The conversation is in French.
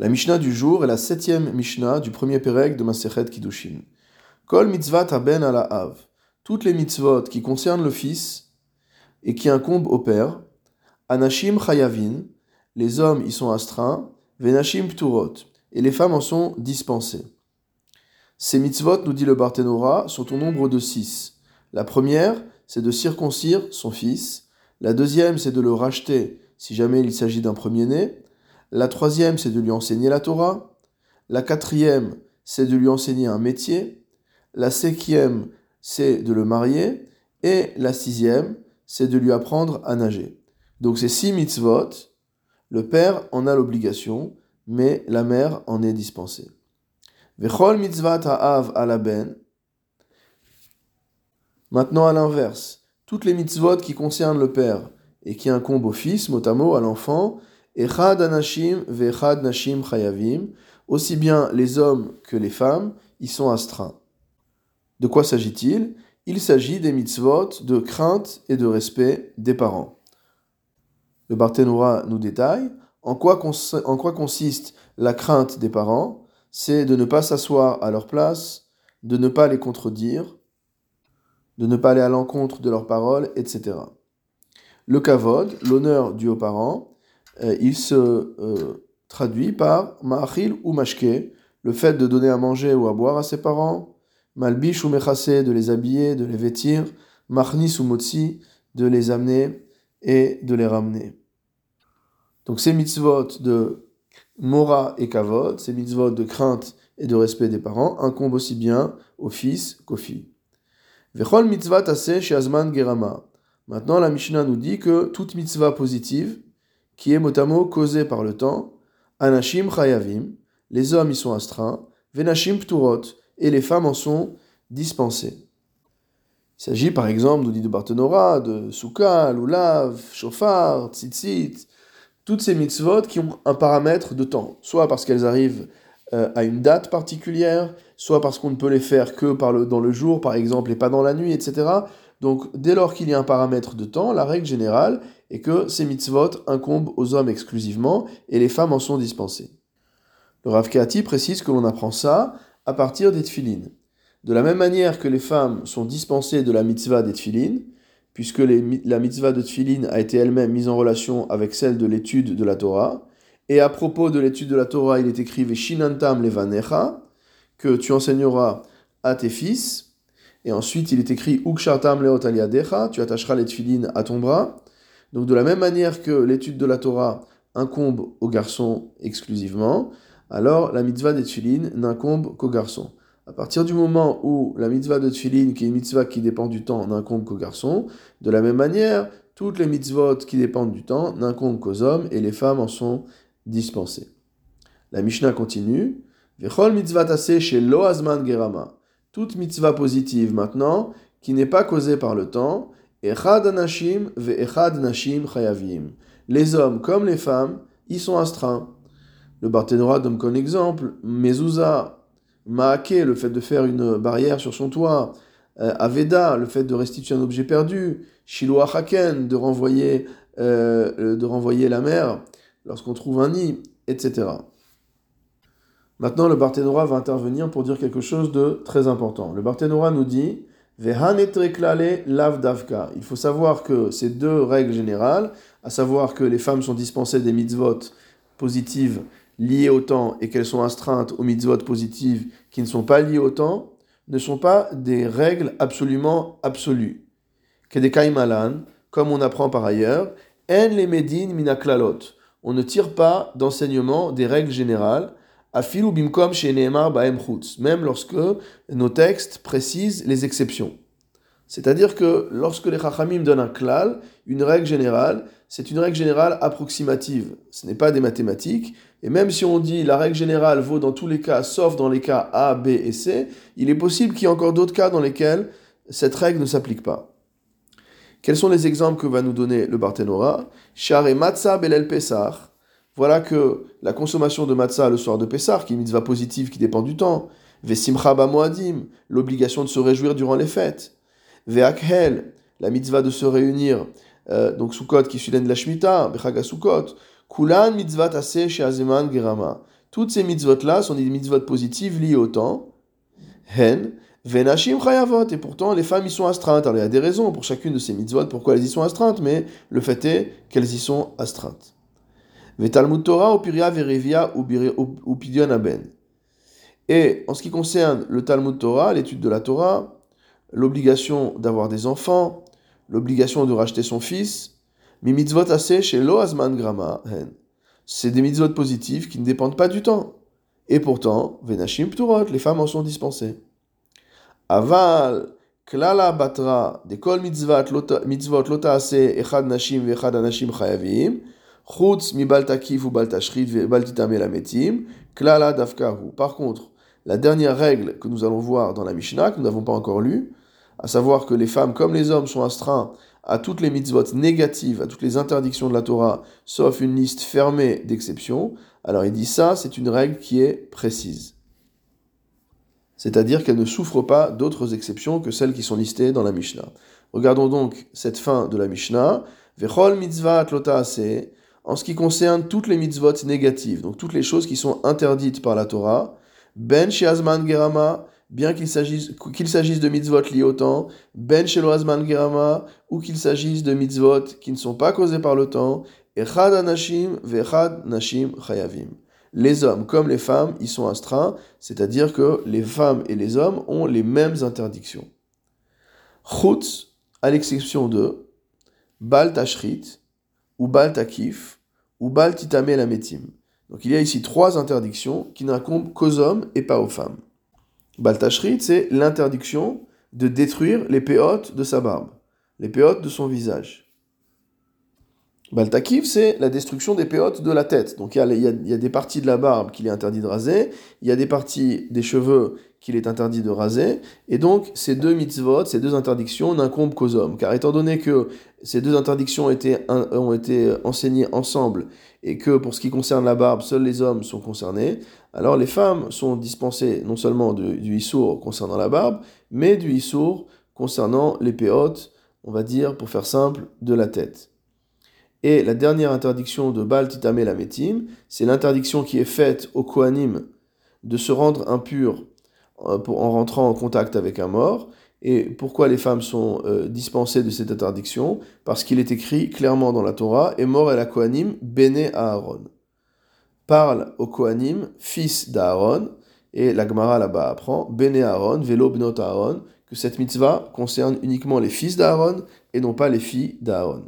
La Mishnah du jour est la septième Mishnah du premier Pérec de Masechet Kiddushin. Kol mitzvat haben ala av. Toutes les mitzvot qui concernent le fils et qui incombent au père. Anashim chayavin. Les hommes y sont astreints. Venashim pturot. Et les femmes en sont dispensées. Ces mitzvot, nous dit le Barthénora, sont au nombre de six. La première, c'est de circoncire son fils. La deuxième, c'est de le racheter si jamais il s'agit d'un premier-né. La troisième, c'est de lui enseigner la Torah. La quatrième, c'est de lui enseigner un métier. La cinquième, c'est de le marier. Et la sixième, c'est de lui apprendre à nager. Donc c'est six mitzvot. Le père en a l'obligation, mais la mère en est dispensée. Vechol mitzvat ha'av ben. Maintenant à l'inverse, toutes les mitzvot qui concernent le père et qui incombent au fils, mot à l'enfant, Echad anashim ve'echad nashim chayavim, aussi bien les hommes que les femmes, y sont astreints. De quoi s'agit-il? Il, s'agit des mitzvot de crainte et de respect des parents. Le Barthénoura nous détaille en quoi, en quoi consiste la crainte des parents c'est de ne pas s'asseoir à leur place, de ne pas les contredire, de ne pas aller à l'encontre de leurs paroles, etc. Le kavod, l'honneur dû aux parents, il se euh, traduit par ma'achil ou mashke, le fait de donner à manger ou à boire à ses parents, malbish ou mechase, de les habiller, de les vêtir, machnis ou motzi, de les amener et de les ramener. Donc ces mitzvot de mora et kavod, ces mitzvot de crainte et de respect des parents, incombent aussi bien aux fils qu'aux filles. Vechol mitzvah chez Azman gerama. Maintenant, la Mishnah nous dit que toute mitzvah positive qui est mot causé par le temps, Anashim Chayavim, les hommes y sont astreints, Venashim Pturot, et les femmes en sont dispensées. Il s'agit par exemple, nous de Barthénora, de Souka, Lulav, Shofar, Tzitzit, toutes ces mitzvot qui ont un paramètre de temps, soit parce qu'elles arrivent euh, à une date particulière, soit parce qu'on ne peut les faire que dans le jour, par exemple, et pas dans la nuit, etc. Donc, dès lors qu'il y a un paramètre de temps, la règle générale est que ces mitzvot incombent aux hommes exclusivement et les femmes en sont dispensées. Le Rav Kehati précise que l'on apprend ça à partir des tfilines. De la même manière que les femmes sont dispensées de la mitzvah des tfilines, puisque la mitzvah de tfilin a été elle-même mise en relation avec celle de l'étude de la Torah, et à propos de l'étude de la Torah, il est écrit Veshinantam levanecha, que tu enseigneras à tes fils, et ensuite, il est écrit Ukshartam leotaliadecha, tu attacheras les tfilines à ton bras. Donc, de la même manière que l'étude de la Torah incombe aux garçons exclusivement, alors la mitzvah des tfilines n'incombe qu'aux garçons. À partir du moment où la mitzvah de tfilin, qui est une mitzvah qui dépend du temps, n'incombe qu'aux garçons, de la même manière, toutes les mitzvot qui dépendent du temps n'incombent qu'aux hommes et les femmes en sont dispensées. La Mishnah continue. Vechol mitzvah chez Lo Gerama toute mitzvah positive maintenant, qui n'est pas causée par le temps, Les hommes comme les femmes, ils sont astreints. Le Barthénora donne comme exemple Mezouza, Maake, le fait de faire une barrière sur son toit, euh, Aveda, le fait de restituer un objet perdu, Shiloh Haken, de renvoyer, euh, de renvoyer la mer lorsqu'on trouve un nid, etc. Maintenant, le Barthénora va intervenir pour dire quelque chose de très important. Le Barthénora nous dit Il faut savoir que ces deux règles générales, à savoir que les femmes sont dispensées des mitzvot positives liées au temps et qu'elles sont astreintes aux mitzvot positives qui ne sont pas liées au temps, ne sont pas des règles absolument absolues. Kedekaimalan, comme on apprend par ailleurs, en les medin minaklalot. On ne tire pas d'enseignement des règles générales Afilu bimkom même lorsque nos textes précisent les exceptions. C'est-à-dire que lorsque les Chachamim donnent un klal, une règle générale, c'est une règle générale approximative. Ce n'est pas des mathématiques. Et même si on dit la règle générale vaut dans tous les cas, sauf dans les cas A, B et C, il est possible qu'il y ait encore d'autres cas dans lesquels cette règle ne s'applique pas. Quels sont les exemples que va nous donner le Barthénora? Share Matzah Belel Pesach voilà que la consommation de matzah le soir de Pessah, qui est une mitzvah positive qui dépend du temps, Vesimcha Moadim, l'obligation de se réjouir durant les fêtes, Veakhel, la mitzvah de se réunir, euh, donc Sukkot qui suit la Shemitah, Bechaga Sukkot, Kulan mitzvah chez Azeman Gerama. Toutes ces mitzvot-là sont des mitzvot positives liées au temps. Hen, venashim chayavot. Et pourtant, les femmes y sont astreintes. Alors, il y a des raisons pour chacune de ces mitzvot pourquoi elles y sont astreintes, mais le fait est qu'elles y sont astreintes. Vetalmud Torah, Opiria, Verevia ou Pidyon Aben. Et en ce qui concerne le Talmud Torah, l'étude de la Torah, l'obligation d'avoir des enfants, l'obligation de racheter son fils, mi mitzvot assez chez Lo Azman Grama, c'est des mitzvot positifs qui ne dépendent pas du temps. Et pourtant, Venashim Pturot, les femmes en sont dispensées. Aval, Klala Batra, des Kol mitzvot lota ase Echad Nashim Echad Anashim Chayavim, Chutz mi baltakif ou baltashrit baltitame lametim, klala dafkaru. Par contre, la dernière règle que nous allons voir dans la Mishnah, que nous n'avons pas encore lue, à savoir que les femmes comme les hommes sont astreints à toutes les mitzvot négatives, à toutes les interdictions de la Torah, sauf une liste fermée d'exceptions, alors il dit ça, c'est une règle qui est précise. C'est-à-dire qu'elle ne souffre pas d'autres exceptions que celles qui sont listées dans la Mishnah. Regardons donc cette fin de la Mishnah. Vechol mitzvah en ce qui concerne toutes les mitzvot négatives, donc toutes les choses qui sont interdites par la Torah, ben sheazman gerama, bien qu'il s'agisse, de mitzvot liés au temps, ben sheloazman gerama, ou qu'il s'agisse de mitzvot qui ne sont pas causées par le temps, echad anashim vechad nashim chayavim. Les hommes comme les femmes, ils sont astreints, c'est-à-dire que les femmes et les hommes ont les mêmes interdictions. Chutz, à l'exception de Bal Tashrit ou Bal Takif, ou Bal Titame Lametim. Donc il y a ici trois interdictions qui n'incombent qu'aux hommes et pas aux femmes. Bal Tashrit, c'est l'interdiction de détruire les péotes de sa barbe, les péotes de son visage. Baltakif, c'est la destruction des péotes de la tête. Donc il y, a, des parties de la barbe qu'il est interdit de raser, il y a des parties des cheveux qu'il est interdit de raser, et donc ces deux mitzvot, ces deux interdictions n'incombent qu'aux hommes. Car étant donné que ces deux interdictions ont été, enseignées ensemble, et que pour ce qui concerne la barbe, seuls les hommes sont concernés, alors les femmes sont dispensées non seulement du issour concernant la barbe, mais du issour concernant les péotes, on va dire, pour faire simple, de la tête. Et la dernière interdiction de Baal Titame Lametim, c'est l'interdiction qui est faite au Kohanim de se rendre impur euh, en rentrant en contact avec un mort. Et pourquoi les femmes sont euh, dispensées de cette interdiction? Parce qu'il est écrit clairement dans la Torah, et mort est la Kohanim, béné Aaron. Parle au Kohanim, fils d'Aaron, et la Gemara là-bas apprend, béné Aaron, vélo bnot Aaron, que cette mitzvah concerne uniquement les fils d'Aaron et non pas les filles d'Aaron.